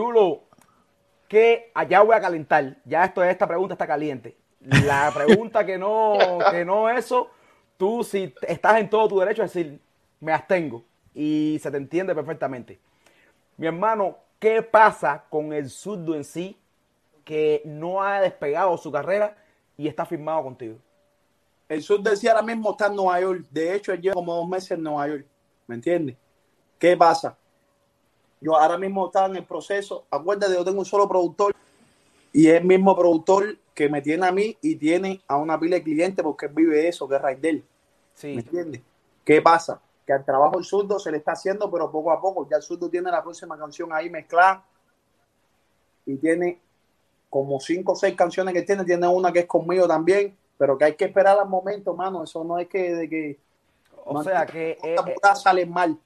Chulo, que allá voy a calentar. Ya esto, esta pregunta está caliente. La pregunta que no, que no eso, tú si estás en todo tu derecho a decir, me abstengo. Y se te entiende perfectamente. Mi hermano, ¿qué pasa con el surdo en sí que no ha despegado su carrera y está firmado contigo? El sur decía ahora mismo está en Nueva York. De hecho, él lleva como dos meses en Nueva York. ¿Me entiendes? ¿Qué pasa? Yo ahora mismo estaba en el proceso. Acuérdate, yo tengo un solo productor y es el mismo productor que me tiene a mí y tiene a una pila de clientes porque él vive eso, que es Raidel. Sí. ¿Me entiendes? ¿Qué pasa? Que al trabajo el surdo se le está haciendo, pero poco a poco. Ya el surdo tiene la próxima canción ahí mezclada y tiene como cinco o seis canciones que tiene. Tiene una que es conmigo también, pero que hay que esperar al momento, mano. Eso no es que de que. O sea que eh, eh, salen mal.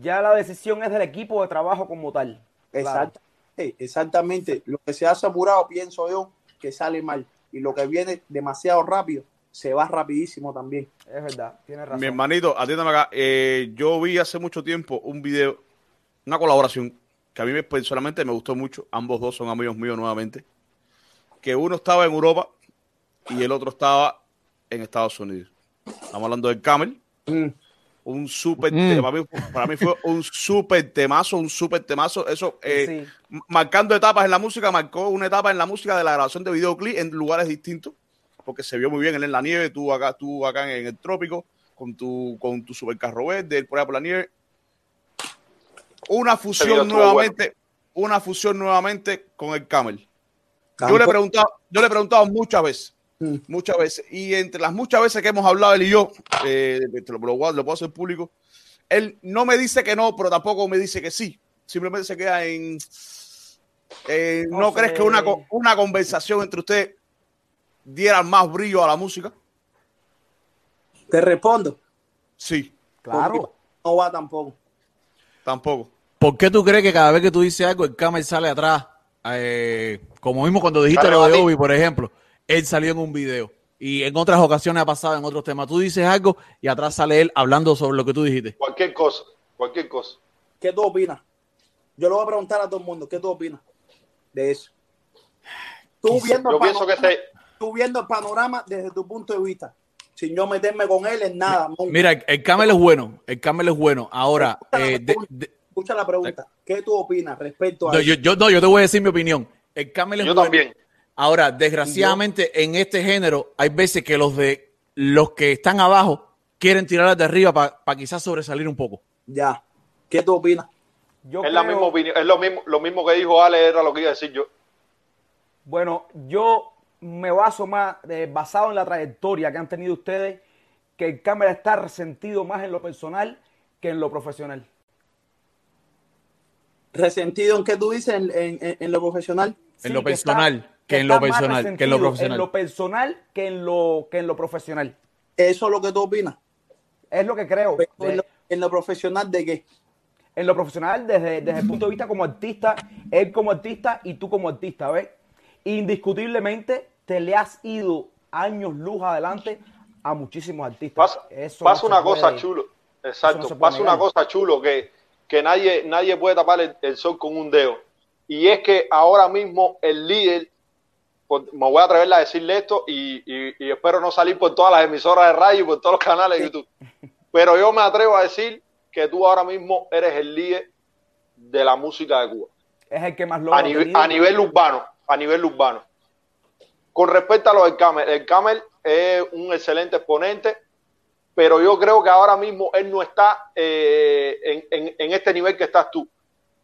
Ya la decisión es del equipo de trabajo como tal. Claro. Exactamente, exactamente. Lo que se ha asegurado, pienso yo, que sale mal. Y lo que viene demasiado rápido, se va rapidísimo también. Es verdad, tienes razón. Mi hermanito, atiéndame acá. Eh, yo vi hace mucho tiempo un video, una colaboración que a mí me- personalmente me gustó mucho. Ambos dos son amigos míos nuevamente. Que uno estaba en Europa y el otro estaba en Estados Unidos. Estamos hablando del Camel. Mm. Un súper Mm. tema. Para mí, para mí fue un súper temazo, un súper temazo. Eso, eh, Sí. marcando etapas en la música, marcó una etapa en la música de la grabación de videoclip en lugares distintos, porque se vio muy bien él en la nieve, tú acá, tú acá en el trópico, con tu, con tu supercarro verde, él por allá por la nieve. Una fusión nuevamente, una fusión nuevamente con el Camel. Yo le he preguntado, yo le he preguntado muchas veces, Mm. muchas veces, y entre las muchas veces que hemos hablado él y yo, eh, te lo, lo, lo puedo hacer público, él no me dice que no, pero tampoco me dice que sí. Simplemente se queda en. eh, No ¿No, crees que una, una conversación entre ustedes diera más brillo a la música? Te respondo. Sí, Claro. No va tampoco. tampoco. ¿Por qué tú crees que cada vez que tú dices algo, el Camel sale atrás? Eh, como mismo cuando dijiste lo de. Obi, por ejemplo, él salió en un video. Y en otras ocasiones ha pasado en otros temas. Tú dices algo y atrás sale él hablando sobre lo que tú dijiste. Cualquier cosa, cualquier cosa. ¿Qué tú opinas? Yo le voy a preguntar a todo el mundo, ¿qué tú opinas de eso? Tú viendo, Yo el pienso que tú viendo el panorama desde tu punto de vista, sin yo meterme con él en nada. nunca. Mira, el, el Camel es bueno. El Camel es bueno. Ahora, eh, de- de- Escucha la pregunta. ¿Qué tú opinas respecto a no, eso? yo, yo- no, yo te voy a decir mi opinión. El Camel es yo bueno. también. Ahora, desgraciadamente, en este género hay veces que los de los que están abajo quieren tirar de arriba para quizás sobresalir un poco. Ya. ¿Qué tú opinas? Yo Es la creo- misma opinión, es lo mismo, lo mismo que dijo Ale, era lo que iba a decir yo. Bueno, yo me baso más, eh, basado en la trayectoria que han tenido ustedes, que el cámara está resentido más en lo personal que en lo profesional. ¿Resentido en qué tú dices en, en- en- en lo profesional? En lo personal, que en lo personal, que en lo profesional. En lo personal que en lo, que en lo profesional. ¿Eso es lo que tú opinas? Es lo que creo. De- en, lo, en lo profesional de qué? en lo profesional, desde, desde el punto de vista como artista, él como artista y tú como artista, ¿ves? Indiscutiblemente te le has ido años luz adelante a muchísimos artistas. Pasa, Eso pasa no una cosa chulo. Exacto. no pasa una cosa chulo que, que nadie, nadie puede tapar el, el sol con un dedo. Y es que ahora mismo el líder, me voy a atrever a decirle esto y, y- y espero no salir por todas las emisoras de radio y por todos los canales de YouTube. Pero yo me atrevo a decir que tú ahora mismo eres el líder de la música de Cuba. Es el que más logra. a tenido. a nivel urbano, a nivel urbano. Con respecto a lo del Camel, el Camel es un excelente exponente, pero yo creo que ahora mismo él no está eh, en, en- en este nivel que estás tú.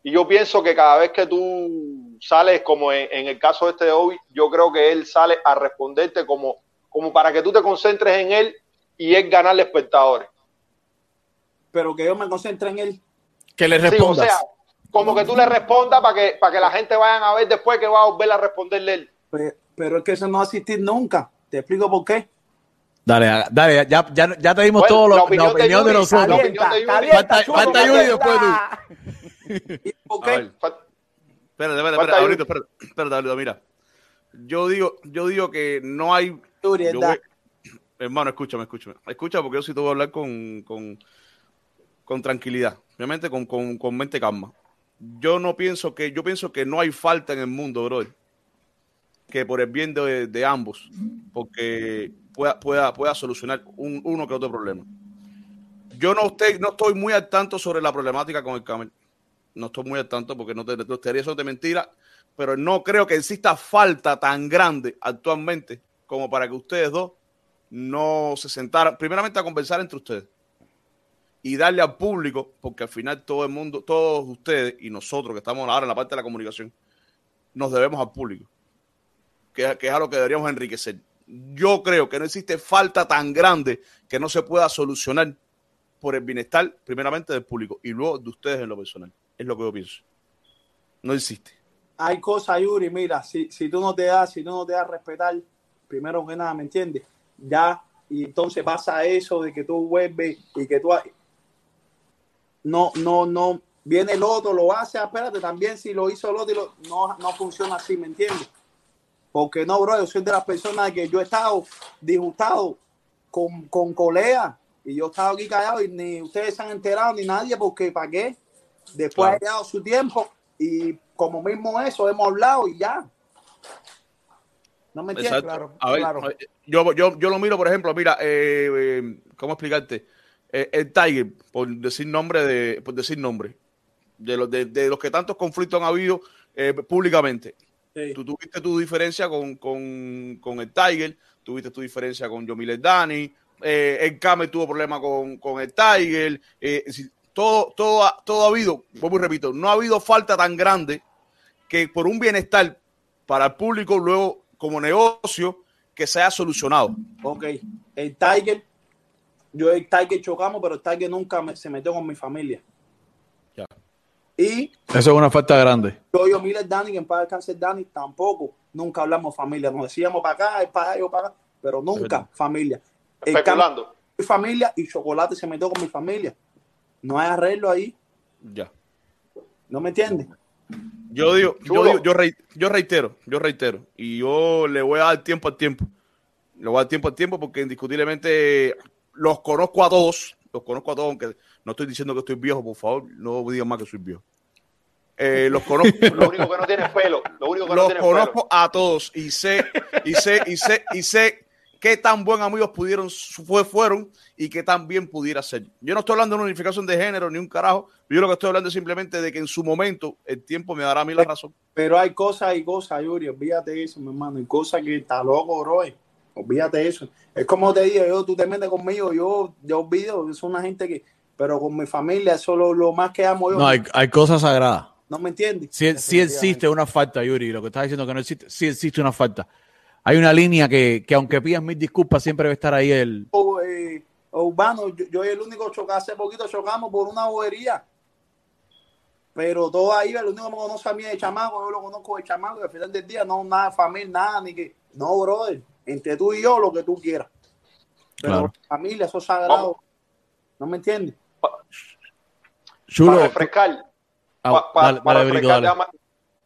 Y yo pienso que cada vez que tú sales, como en, en el caso este de Obi, yo creo que él sale a responderte como, como para que tú te concentres en él y él ganarle espectadores. Pero que yo me concentre en él. Que le Sí, o respondas. sea, como que tú le respondas para que, para que la gente vayan a ver después que va a volver a responderle él. Pe- Pero es que eso no va a existir nunca. Te explico por qué. Dale, dale, ya, ya, ya te dimos Bueno, todo lo, la la opinión de de Yuri, nosotros. opinión de Yuri. calienta, Falta- chulo, falta calienta. Yuri después tú. Espérate, espérate, ahorita, espérate, espérate, ahorita, mira. Yo digo, yo digo que no hay. Yo voy- hermano, escúchame, escúchame. Escucha, porque yo sí te voy a hablar con, con, con tranquilidad. Obviamente con, con, con mente calma. yo no pienso que, yo pienso que no hay falta en el mundo, bro, que por el bien de, de ambos, porque pueda, pueda, pueda solucionar un, uno que otro problema. Yo no, estoy, no estoy muy al tanto sobre la problemática con el Camel. No estoy muy al tanto porque no te, te eso de mentira, pero no creo que exista falta tan grande actualmente como para que ustedes dos no se sentaran, primeramente a conversar entre ustedes y darle al público, porque al final todo el mundo, todos ustedes y nosotros que estamos ahora en la parte de la comunicación, nos debemos al público, que, que es a lo que deberíamos enriquecer. Yo creo que no existe falta tan grande que no se pueda solucionar por el bienestar, primeramente del público y luego de ustedes en lo personal. Es lo que yo pienso. No existe. Hay cosas, Yuri, mira, si, si tú no te das, si tú no te das respetar, primero que nada, ¿me entiendes? Ya, y entonces pasa eso de que tú vuelves y que tú no, no, no, viene el otro, lo hace, ah, espérate, también si lo hizo el otro, lo- no, no funciona así, ¿me entiendes? Porque no, bro, yo soy de las personas que yo he estado disgustado con, con y yo he estado aquí callado y ni ustedes se han enterado ni nadie, porque ¿para qué? Después Claro. ha llegado su tiempo y como mismo eso hemos hablado y ya. ¿No me entiendes? Claro, a ver, claro. Yo, yo, yo lo miro, por ejemplo, mira, eh, eh, ¿cómo explicarte? Eh, el Tiger, por decir nombre de, por decir nombre, de los, de, de los que tantos conflictos han habido eh, públicamente. Sí. Tú tuviste tu diferencia con, con, con el Tiger, tuviste tu diferencia con Yomiler Dani, eh, el Kame tuvo problemas con, con el Tiger, eh, todo, todo, ha- todo ha habido, vuelvo y repito, no ha habido falta tan grande que por un bienestar para el público, luego como negocio, que se haya solucionado. Ok, el Tiger, yo y el Tiger chocamos, pero el Tiger nunca me- se metió con mi familia. Ya. Y Eso es una falta grande. yo, yo, Miller Dani, que en paz descanse Dani, tampoco, nunca hablamos familia. Nos decíamos para acá, para allá, yo para acá, pero nunca familia. El Especulando. cambio, mi familia y Chocolate se metió con mi familia. No hay arreglo ahí, Ya. ¿no me entiendes? Yo digo, yo, digo, yo, rei- yo reitero, yo reitero, y yo le voy a dar tiempo al tiempo. Le voy a dar tiempo al tiempo porque indiscutiblemente los conozco a todos, los conozco a todos, aunque no estoy diciendo que estoy viejo, por favor, no digan más que soy viejo. Eh, los conozco, Lo único que no tiene es pelo. Lo único que no los tiene es pelo. conozco a todos y sé, y sé, y sé, y sé qué tan buen amigos pudieron, fue, fueron y qué tan bien pudiera ser. Yo no estoy hablando de una unificación de género ni un carajo, yo lo que estoy hablando es simplemente de que en su momento el tiempo me dará a mí la razón. Pero hay cosas y cosas, Yuri, olvídate de eso, mi hermano. Hay cosas que está loco, bro. Olvídate de eso. Es como te digo, yo, tú te metes conmigo, yo, yo olvido, es una gente que, pero con mi familia, eso es lo, lo más que amo yo. No, hay, hay cosas sagradas. ¿No me entiendes? Sí, sí existe una falta, Yuri. Lo que estás diciendo que no existe, sí existe una falta. Hay una línea que, que aunque pidas mil disculpas, siempre debe estar ahí el. O, eh, Urbano, yo, yo el único chocar, hace poquito chocamos por una bobería. Pero todo ahí, el único que me conoce a mí es el chamaco, yo lo conozco de chamaco, y al final del día no nada familia, nada, ni que. No, brother, entre tú y yo lo que tú quieras. Pero Claro. familia, eso es sagrado. ¿No me entiendes? Chulo. Para refrescar, Ah, pa- pa- dale, para dale, refrescar, déjame,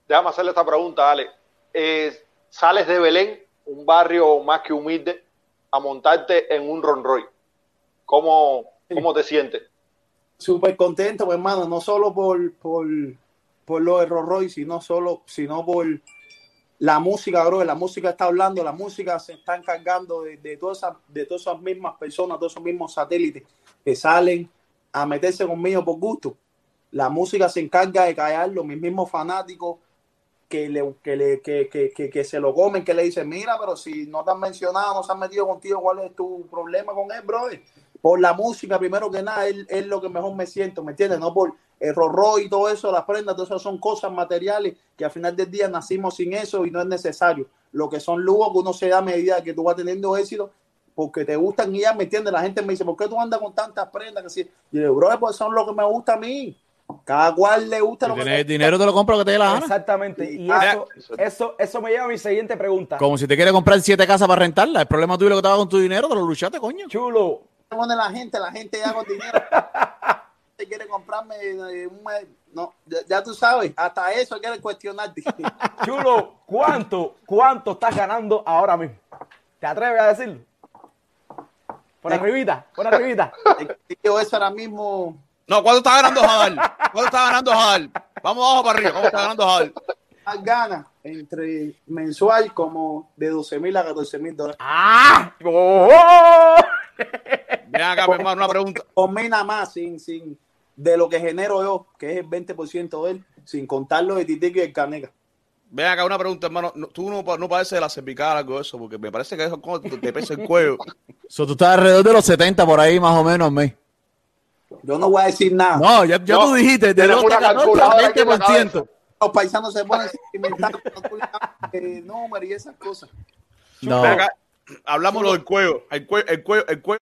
déjame hacerle esta pregunta, Ale. Eh, sales de Belén, un barrio más que humilde, a montarte en un Ron Roy. ¿Cómo, cómo te sientes? Súper contento, mi hermano, no solo por, por, por lo de Royce, sino, solo, sino por la música, bro. La música está hablando, la música se está encargando de, de, todas esas, de todas esas mismas personas, todos esos mismos satélites que salen a meterse conmigo por gusto. La música se encarga de callarlo, mis mismos fanáticos que, le, que, le, que, que, que, se lo comen, que le dicen, mira, pero si no te han mencionado, no se han metido contigo, ¿cuál es tu problema con él, brother? Por la música, primero que nada, es, es lo que mejor me siento, ¿me entiendes? No por el rorro y todo eso, las prendas, todo eso son cosas materiales que al final del día nacimos sin eso y no es necesario. Lo que son lujos que uno se da a medida que tú vas teniendo éxito porque te gustan y ya, ¿me entiendes? La gente me dice, ¿por qué tú andas con tantas prendas? Que si, yo digo, bro, pues son lo que me gusta a mí. Cada cual le gusta Si lo que tienes dinero, te lo compro lo que te dé la gana. Exactamente. Y Ah, eso, eso, eso me lleva a mi siguiente pregunta. Como si te quieres comprar siete casas para rentarla. El problema tuyo es lo que te hagas con tu dinero, te lo luchaste, coño. Chulo, pone la gente, la gente ya con dinero. Te quiere comprarme eh, un. No, ya, ya tú sabes, hasta eso quiere cuestionarte. chulo, ¿cuánto, cuánto estás ganando ahora mismo? ¿Te atreves a decirlo? Por arribita, por arribita. yo eso ahora mismo, No, ¿cuánto está ganando Jadal? ¿Cuánto está ganando Jadal? Vamos abajo para arriba. ¿Cuánto está ganando Jadal? Gana entre mensual como de 12 mil a 14 mil dólares. ¡Ah! ¡Oh! Ven acá, mi hermano, una pregunta. Combina más sin, sin, de lo que genero yo, que es el 20% de él, sin contar lo de Titico y el Caneca. Ven acá, una pregunta, hermano. No- Tú no, no pareces de la cervical o algo de eso, porque me parece que eso como te, te pesa el cuello. So, tú estás alrededor de los 70 por ahí, más o menos, mes. Yo no voy a decir nada. No, ya, ya No, tú dijiste, de tenemos 12 a una 14 calculadora aquí en la 20%. Los paisanos se ponen sentimentales, eh, números y esas cosas. No. Acá, hablamos lo del cuello. El cuello, el cuello, el cuello